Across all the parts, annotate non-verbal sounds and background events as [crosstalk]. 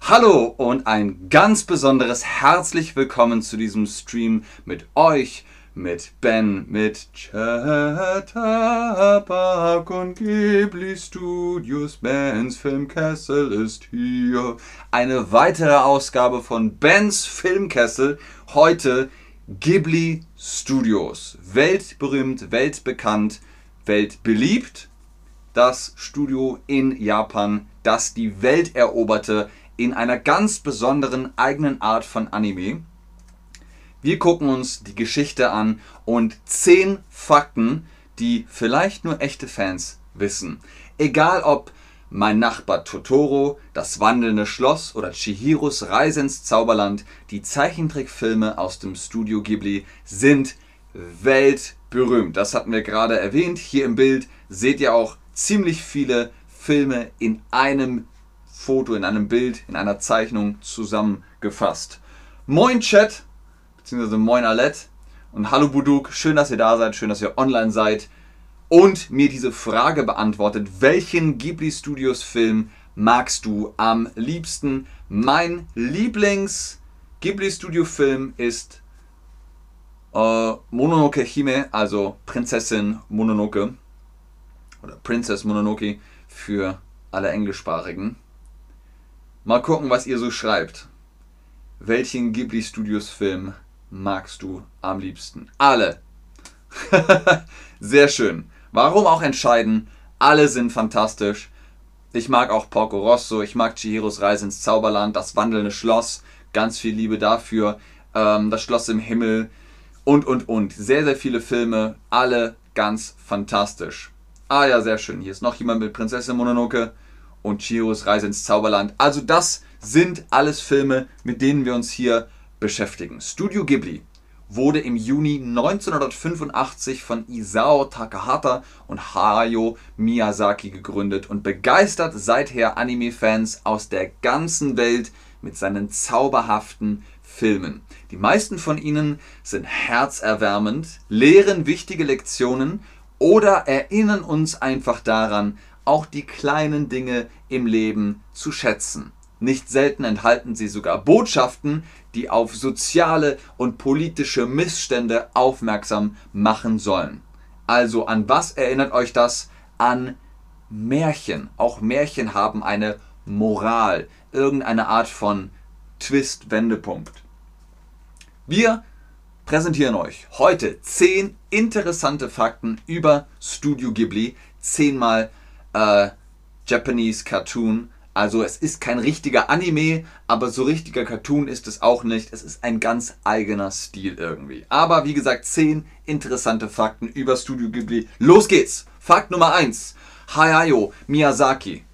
Hallo und ein ganz besonderes herzlich willkommen zu diesem Stream mit euch, mit Ben, mit Chatterpark und Ghibli Studios. Bens Filmkessel ist hier. Eine weitere Ausgabe von Bens Filmkessel. Heute Ghibli Studios. Weltberühmt, weltbekannt, weltbeliebt. Das Studio in Japan, das die Welt eroberte in einer ganz besonderen eigenen Art von Anime. Wir gucken uns die Geschichte an und 10 Fakten, die vielleicht nur echte Fans wissen. Egal ob mein Nachbar Totoro, Das wandelnde Schloss oder Chihiros Reise ins Zauberland, die Zeichentrickfilme aus dem Studio Ghibli sind weltberühmt. Das hatten wir gerade erwähnt. Hier im Bild seht ihr auch ziemlich viele Filme in einem Foto, in einem Bild, in einer Zeichnung zusammengefasst. Moin Chat, beziehungsweise moin Alette und hallo Buduk, schön, dass ihr da seid, schön, dass ihr online seid und mir diese Frage beantwortet, welchen Ghibli Studios Film magst du am liebsten? Mein Lieblings Ghibli Studio Film ist äh, Mononoke Hime, also Prinzessin Mononoke oder Princess Mononoke für alle Englischsprachigen. Mal gucken, was ihr so schreibt. Welchen Ghibli Studios Film magst du am liebsten? Alle. [laughs] Sehr schön. Warum auch entscheiden? Alle sind fantastisch. Ich mag auch Porco Rosso, ich mag Chihiros Reise ins Zauberland, das wandelnde Schloss, ganz viel Liebe dafür, ähm, das Schloss im Himmel und, und, und. Sehr, sehr viele Filme, alle ganz fantastisch. Ah ja, sehr schön. Hier ist noch jemand mit Prinzessin Mononoke und Chihiros Reise ins Zauberland. Also das sind alles Filme, mit denen wir uns hier beschäftigen. Studio Ghibli wurde im Juni 1985 von Isao Takahata und Hayao Miyazaki gegründet und begeistert seither Anime-Fans aus der ganzen Welt mit seinen zauberhaften Filmen. Die meisten von ihnen sind herzerwärmend, lehren wichtige Lektionen oder erinnern uns einfach daran, auch die kleinen Dinge im Leben zu schätzen. Nicht selten enthalten sie sogar Botschaften, die auf soziale und politische Missstände aufmerksam machen sollen. Also an was erinnert euch das? An Märchen. Auch Märchen haben eine Moral, irgendeine Art von Twist, Wendepunkt. Wir präsentieren euch heute 10 interessante Fakten über Studio Ghibli, 10 mal äh, Japanese Cartoon also es ist kein richtiger Anime, aber so richtiger Cartoon ist es auch nicht. Es ist ein ganz eigener Stil irgendwie. Aber wie gesagt, 10 interessante Fakten über Studio Ghibli. Los geht's! Fakt Nummer 1. Hayao Miyazaki.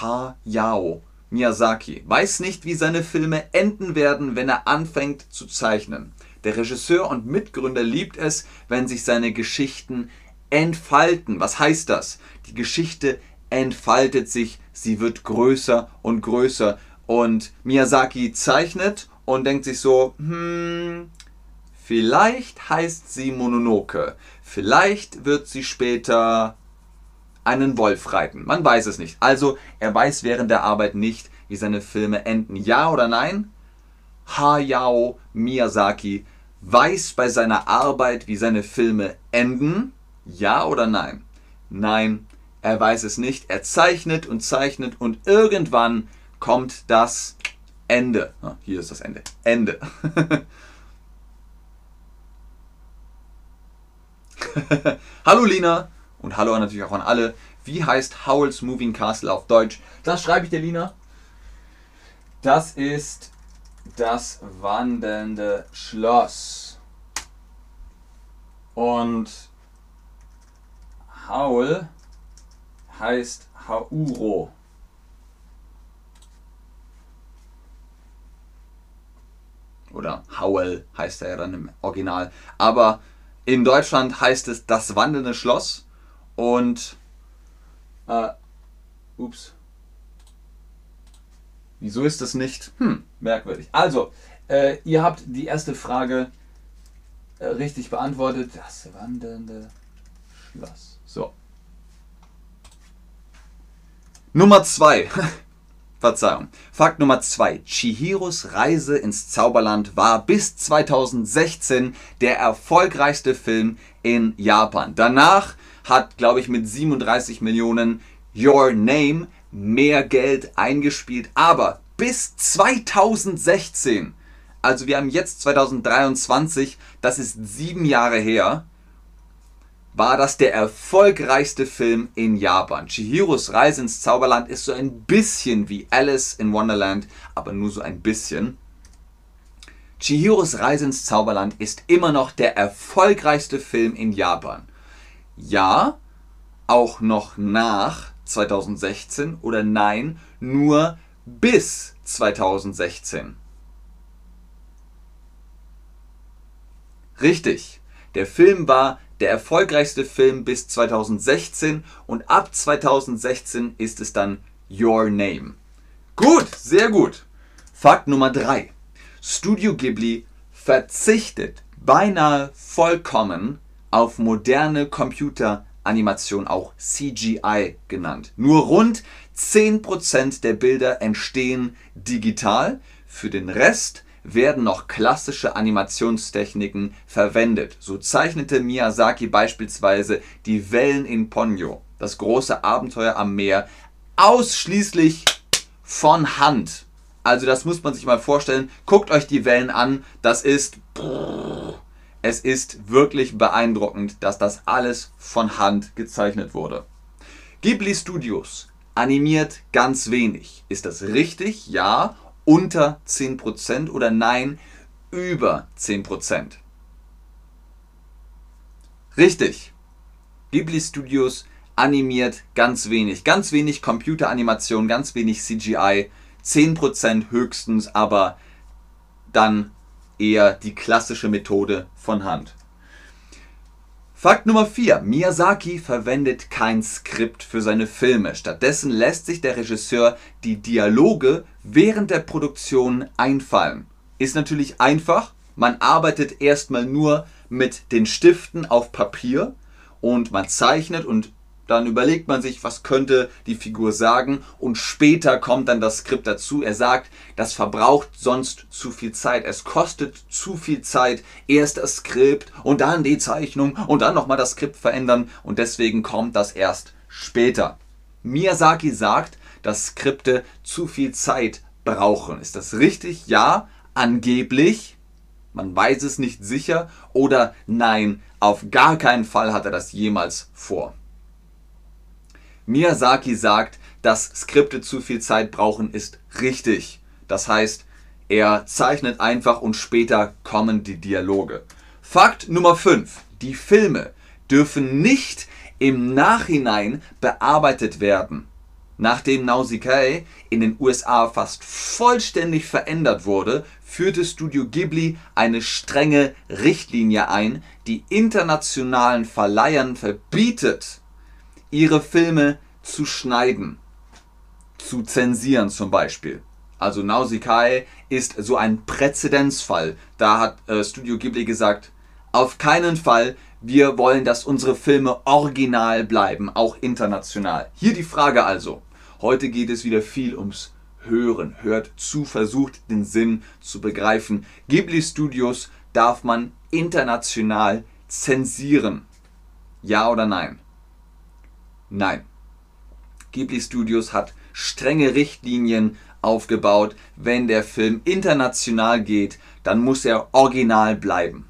Hayao Miyazaki weiß nicht, wie seine Filme enden werden, wenn er anfängt zu zeichnen. Der Regisseur und Mitgründer liebt es, wenn sich seine Geschichten entfalten. Was heißt das? Die Geschichte entfaltet sich, sie wird größer und größer. Und Miyazaki zeichnet und denkt sich so, hm, vielleicht heißt sie Mononoke. Vielleicht wird sie später einen Wolf reiten. Man weiß es nicht. Also er weiß während der Arbeit nicht, wie seine Filme enden. Ja oder nein? Hayao Miyazaki weiß bei seiner Arbeit, wie seine Filme enden. Ja oder nein? Nein, er weiß es nicht, er zeichnet und zeichnet und irgendwann kommt das Ende. Ah, hier ist das Ende. Ende. [laughs] hallo Lina und hallo natürlich auch an alle. Wie heißt Howl's Moving Castle auf Deutsch? Das schreibe ich dir, Lina. Das ist das wandelnde Schloss. Und Howl heißt Hauro. Oder Howell heißt er ja dann im Original. Aber in Deutschland heißt es das wandelnde Schloss. Und. Äh, ups. Wieso ist das nicht? Hm, merkwürdig. Also, äh, ihr habt die erste Frage äh, richtig beantwortet. Das wandelnde Schloss. So. Nummer 2. [laughs] Verzeihung. Fakt Nummer 2. Chihiros Reise ins Zauberland war bis 2016 der erfolgreichste Film in Japan. Danach hat, glaube ich, mit 37 Millionen Your Name mehr Geld eingespielt. Aber bis 2016, also wir haben jetzt 2023, das ist sieben Jahre her, war das der erfolgreichste Film in Japan. Chihiros Reise ins Zauberland ist so ein bisschen wie Alice in Wonderland, aber nur so ein bisschen. Chihiros Reise ins Zauberland ist immer noch der erfolgreichste Film in Japan. Ja, auch noch nach 2016 oder nein, nur bis 2016. Richtig. Der Film war der erfolgreichste Film bis 2016 und ab 2016 ist es dann Your Name. Gut, sehr gut. Fakt Nummer 3. Studio Ghibli verzichtet beinahe vollkommen auf moderne Computeranimation, auch CGI genannt. Nur rund 10% der Bilder entstehen digital. Für den Rest werden noch klassische Animationstechniken verwendet. So zeichnete Miyazaki beispielsweise die Wellen in Ponyo, das große Abenteuer am Meer, ausschließlich von Hand. Also das muss man sich mal vorstellen. Guckt euch die Wellen an. Das ist... Es ist wirklich beeindruckend, dass das alles von Hand gezeichnet wurde. Ghibli Studios animiert ganz wenig. Ist das richtig? Ja unter 10% oder nein, über 10%. Richtig. Ghibli Studios animiert ganz wenig. Ganz wenig Computeranimation, ganz wenig CGI. 10% höchstens, aber dann eher die klassische Methode von Hand. Fakt Nummer 4. Miyazaki verwendet kein Skript für seine Filme. Stattdessen lässt sich der Regisseur die Dialoge während der Produktion einfallen. Ist natürlich einfach. Man arbeitet erstmal nur mit den Stiften auf Papier und man zeichnet und dann überlegt man sich, was könnte die Figur sagen und später kommt dann das Skript dazu. Er sagt, das verbraucht sonst zu viel Zeit. Es kostet zu viel Zeit. Erst das Skript und dann die Zeichnung und dann nochmal das Skript verändern und deswegen kommt das erst später. Miyazaki sagt, dass Skripte zu viel Zeit brauchen. Ist das richtig? Ja, angeblich. Man weiß es nicht sicher oder nein, auf gar keinen Fall hat er das jemals vor. Miyazaki sagt, dass Skripte zu viel Zeit brauchen, ist richtig. Das heißt, er zeichnet einfach und später kommen die Dialoge. Fakt Nummer 5. Die Filme dürfen nicht im Nachhinein bearbeitet werden. Nachdem Nausicaa in den USA fast vollständig verändert wurde, führte Studio Ghibli eine strenge Richtlinie ein, die internationalen Verleihern verbietet, ihre Filme zu schneiden, zu zensieren zum Beispiel. Also Nausicaa ist so ein Präzedenzfall. Da hat äh, Studio Ghibli gesagt, auf keinen Fall, wir wollen, dass unsere Filme original bleiben, auch international. Hier die Frage also. Heute geht es wieder viel ums Hören. Hört zu, versucht den Sinn zu begreifen. Ghibli Studios darf man international zensieren. Ja oder nein? Nein. Ghibli Studios hat strenge Richtlinien aufgebaut. Wenn der Film international geht, dann muss er original bleiben.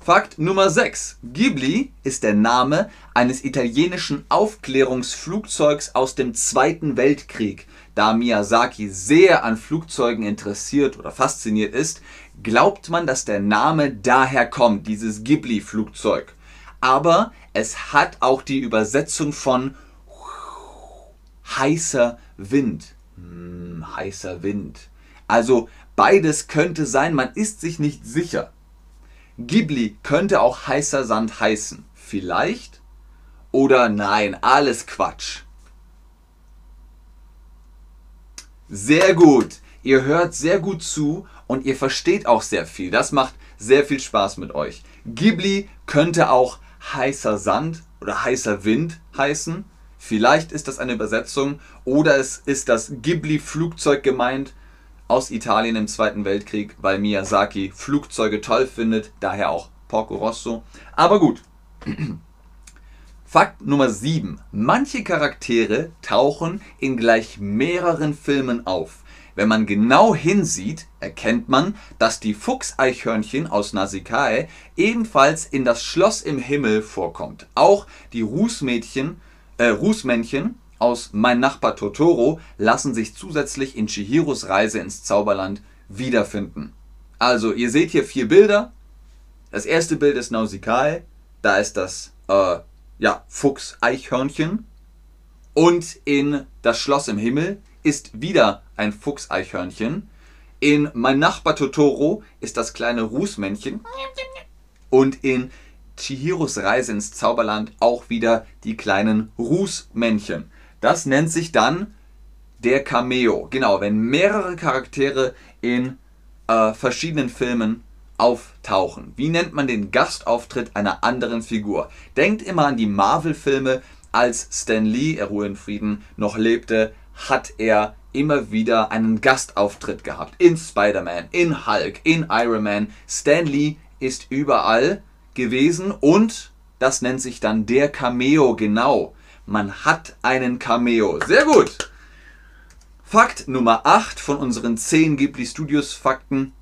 Fakt Nummer 6. Ghibli ist der Name eines italienischen Aufklärungsflugzeugs aus dem Zweiten Weltkrieg. Da Miyazaki sehr an Flugzeugen interessiert oder fasziniert ist, glaubt man, dass der Name daher kommt, dieses Ghibli-Flugzeug aber es hat auch die Übersetzung von heißer Wind. Hm, heißer Wind. Also beides könnte sein, man ist sich nicht sicher. Ghibli könnte auch heißer Sand heißen. Vielleicht oder nein, alles Quatsch. Sehr gut. Ihr hört sehr gut zu und ihr versteht auch sehr viel. Das macht sehr viel Spaß mit euch. Ghibli könnte auch heißer Sand oder heißer Wind heißen. Vielleicht ist das eine Übersetzung oder es ist das Ghibli-Flugzeug gemeint aus Italien im Zweiten Weltkrieg, weil Miyazaki Flugzeuge toll findet, daher auch Porco Rosso. Aber gut. [clears throat] Fakt Nummer 7. Manche Charaktere tauchen in gleich mehreren Filmen auf. Wenn man genau hinsieht, erkennt man, dass die Fuchseichhörnchen aus Nasikae ebenfalls in das Schloss im Himmel vorkommt. Auch die Rußmädchen, äh, Rußmännchen aus Mein Nachbar Totoro lassen sich zusätzlich in Chihiros Reise ins Zauberland wiederfinden. Also, ihr seht hier vier Bilder. Das erste Bild ist Nausikae. Da ist das äh, ja, Fuchseichhörnchen. Und in Das Schloss im Himmel ist wieder ein Fuchseichhörnchen. In Mein Nachbar Totoro ist das kleine Rußmännchen. Und in Chihiros Reise ins Zauberland auch wieder die kleinen Rußmännchen. Das nennt sich dann der Cameo. Genau, wenn mehrere Charaktere in äh, verschiedenen Filmen auftauchen. Wie nennt man den Gastauftritt einer anderen Figur? Denkt immer an die Marvel-Filme. Als Stan Lee, er Ruhe in Frieden, noch lebte, hat er immer wieder einen Gastauftritt gehabt. In Spider-Man, in Hulk, in Iron Man. Stan Lee ist überall gewesen und das nennt sich dann der Cameo genau. Man hat einen Cameo. Sehr gut. Fakt Nummer 8 von unseren 10 Ghibli Studios Fakten.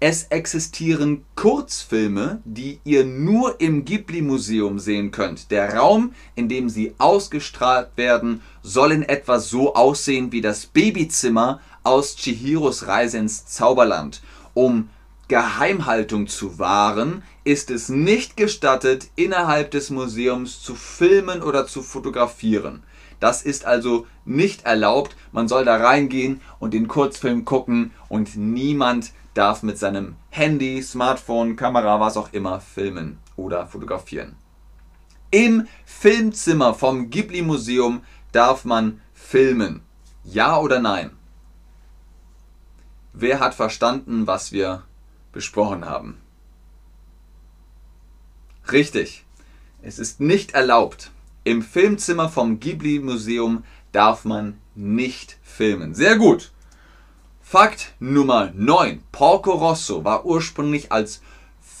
Es existieren Kurzfilme, die ihr nur im Ghibli-Museum sehen könnt. Der Raum, in dem sie ausgestrahlt werden, soll in etwa so aussehen wie das Babyzimmer aus Chihiros Reise ins Zauberland. Um Geheimhaltung zu wahren, ist es nicht gestattet, innerhalb des Museums zu filmen oder zu fotografieren. Das ist also nicht erlaubt. Man soll da reingehen und den Kurzfilm gucken und niemand darf mit seinem Handy, Smartphone, Kamera, was auch immer filmen oder fotografieren. Im Filmzimmer vom Ghibli Museum darf man filmen. Ja oder nein? Wer hat verstanden, was wir besprochen haben? Richtig. Es ist nicht erlaubt. Im Filmzimmer vom Ghibli Museum darf man nicht filmen. Sehr gut. Fakt Nummer 9. Porco Rosso war ursprünglich als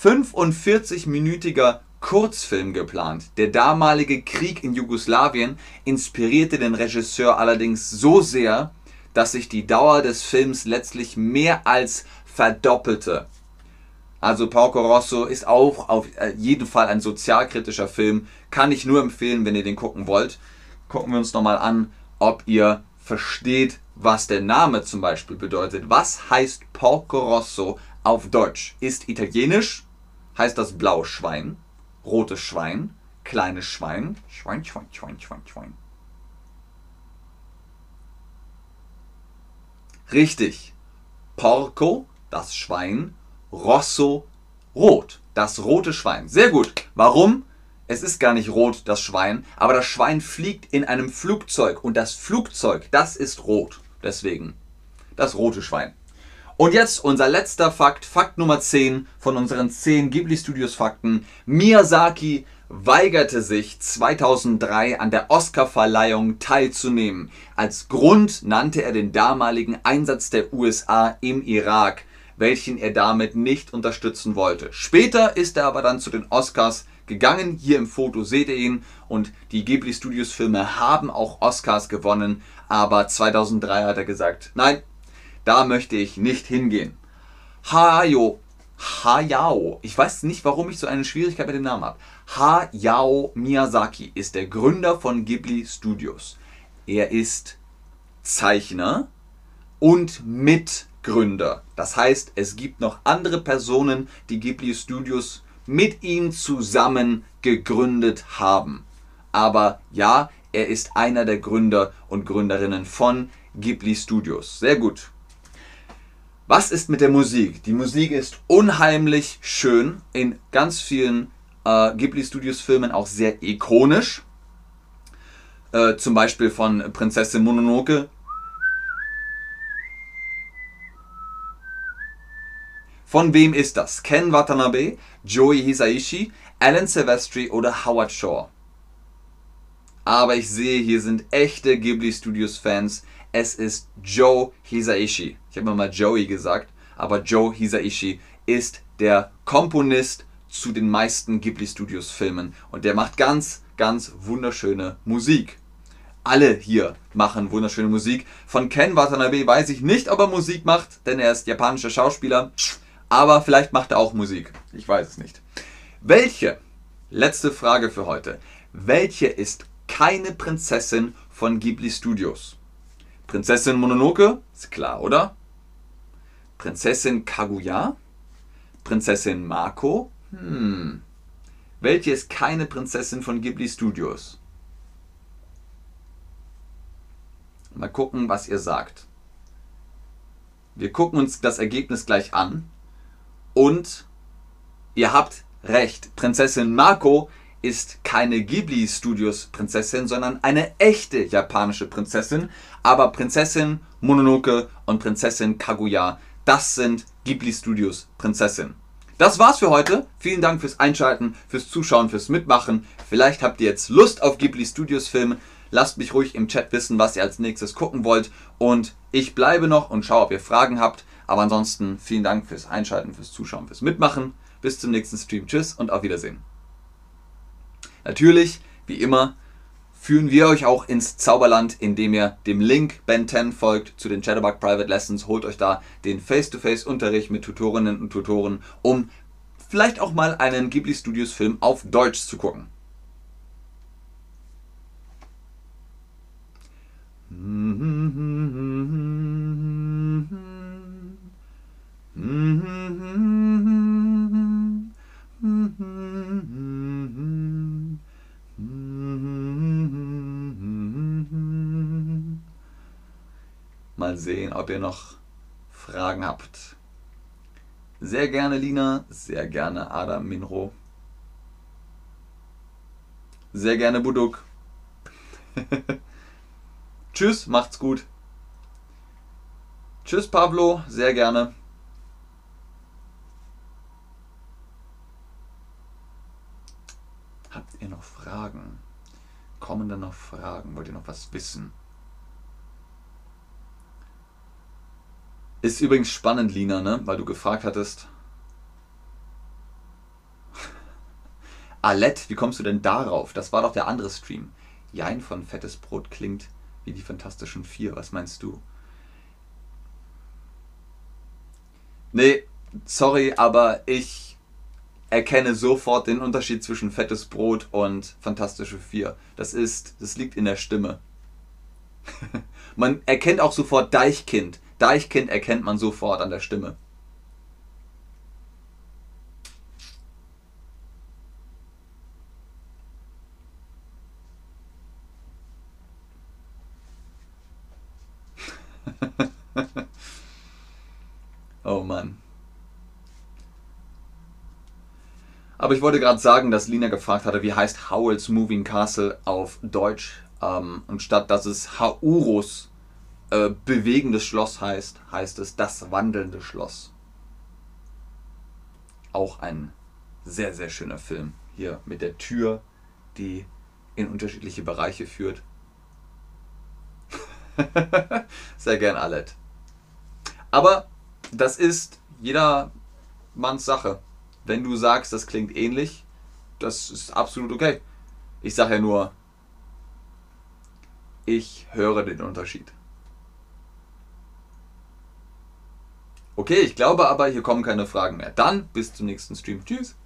45-minütiger Kurzfilm geplant. Der damalige Krieg in Jugoslawien inspirierte den Regisseur allerdings so sehr, dass sich die Dauer des Films letztlich mehr als verdoppelte. Also Porco Rosso ist auch auf äh, jeden Fall ein sozialkritischer Film. Kann ich nur empfehlen, wenn ihr den gucken wollt. Gucken wir uns nochmal an, ob ihr versteht, was der Name zum Beispiel bedeutet. Was heißt Porco Rosso auf Deutsch? Ist italienisch, heißt das blaue Schwein, rotes Schwein, kleines Schwein, Schwein, Schwein, Schwein, Schwein, Schwein. Richtig. Porco, das Schwein, Rosso, rot, das rote Schwein. Sehr gut. Warum? Es ist gar nicht rot, das Schwein, aber das Schwein fliegt in einem Flugzeug und das Flugzeug, das ist rot. Deswegen das rote Schwein. Und jetzt unser letzter Fakt, Fakt Nummer 10 von unseren 10 Ghibli Studios Fakten. Miyazaki weigerte sich 2003 an der Oscarverleihung teilzunehmen. Als Grund nannte er den damaligen Einsatz der USA im Irak, welchen er damit nicht unterstützen wollte. Später ist er aber dann zu den Oscars gegangen. Hier im Foto seht ihr ihn und die Ghibli Studios Filme haben auch Oscars gewonnen, aber 2003 hat er gesagt, nein, da möchte ich nicht hingehen. Hayao, Hayao, ich weiß nicht, warum ich so eine Schwierigkeit mit dem Namen habe. Hayao Miyazaki ist der Gründer von Ghibli Studios. Er ist Zeichner und Mitgründer. Das heißt, es gibt noch andere Personen, die Ghibli Studios mit ihm zusammen gegründet haben. Aber ja, er ist einer der Gründer und Gründerinnen von Ghibli Studios. Sehr gut. Was ist mit der Musik? Die Musik ist unheimlich schön, in ganz vielen äh, Ghibli Studios Filmen auch sehr ikonisch. Äh, zum Beispiel von Prinzessin Mononoke Von wem ist das? Ken Watanabe, Joey Hisaishi, Alan Silvestri oder Howard Shaw? Aber ich sehe, hier sind echte Ghibli Studios Fans. Es ist Joe Hisaishi. Ich habe mal Joey gesagt, aber Joe Hisaishi ist der Komponist zu den meisten Ghibli Studios Filmen und der macht ganz, ganz wunderschöne Musik. Alle hier machen wunderschöne Musik. Von Ken Watanabe weiß ich nicht, ob er Musik macht, denn er ist japanischer Schauspieler. Aber vielleicht macht er auch Musik. Ich weiß es nicht. Welche, letzte Frage für heute, welche ist keine Prinzessin von Ghibli Studios? Prinzessin Mononoke? Ist klar, oder? Prinzessin Kaguya? Prinzessin Mako? Hm. Welche ist keine Prinzessin von Ghibli Studios? Mal gucken, was ihr sagt. Wir gucken uns das Ergebnis gleich an. Und ihr habt recht. Prinzessin Mako ist keine Ghibli Studios Prinzessin, sondern eine echte japanische Prinzessin. Aber Prinzessin Mononoke und Prinzessin Kaguya, das sind Ghibli Studios Prinzessin. Das war's für heute. Vielen Dank fürs Einschalten, fürs Zuschauen, fürs Mitmachen. Vielleicht habt ihr jetzt Lust auf Ghibli Studios Filme. Lasst mich ruhig im Chat wissen, was ihr als nächstes gucken wollt. Und ich bleibe noch und schaue, ob ihr Fragen habt. Aber ansonsten vielen Dank fürs Einschalten, fürs Zuschauen, fürs Mitmachen. Bis zum nächsten Stream. Tschüss und auf Wiedersehen. Natürlich, wie immer, führen wir euch auch ins Zauberland, indem ihr dem Link Ben 10 folgt zu den Chatterbug Private Lessons. Holt euch da den Face-to-Face-Unterricht mit Tutorinnen und Tutoren, um vielleicht auch mal einen Ghibli Studios Film auf Deutsch zu gucken. [laughs] Mal sehen, ob ihr noch Fragen habt. Sehr gerne Lina, sehr gerne Adam Minro. Sehr gerne Buduk. [laughs] Tschüss, macht's gut. Tschüss Pablo, sehr gerne. Habt ihr noch Fragen? Kommen da noch Fragen? Wollt ihr noch was wissen? Ist übrigens spannend, Lina, ne? weil du gefragt hattest. [laughs] Alette, wie kommst du denn darauf? Das war doch der andere Stream. Jein von Fettes Brot klingt wie die Fantastischen Vier. Was meinst du? Nee, sorry, aber ich erkenne sofort den Unterschied zwischen Fettes Brot und Fantastische Vier. Das ist, das liegt in der Stimme. [laughs] man erkennt auch sofort Deichkind. Deichkind erkennt man sofort an der Stimme. oh Mann. Aber ich wollte gerade sagen, dass Lina gefragt hatte, wie heißt Howl's Moving Castle auf Deutsch. Ähm, und statt dass es Haurus äh, bewegendes Schloss heißt, heißt es das wandelnde Schloss. Auch ein sehr, sehr schöner Film. Hier mit der Tür, die in unterschiedliche Bereiche führt. [laughs] Sehr gern, Alet. Aber das ist jedermanns Sache. Wenn du sagst, das klingt ähnlich, das ist absolut okay. Ich sage ja nur, ich höre den Unterschied. Okay, ich glaube aber, hier kommen keine Fragen mehr. Dann bis zum nächsten Stream. Tschüss.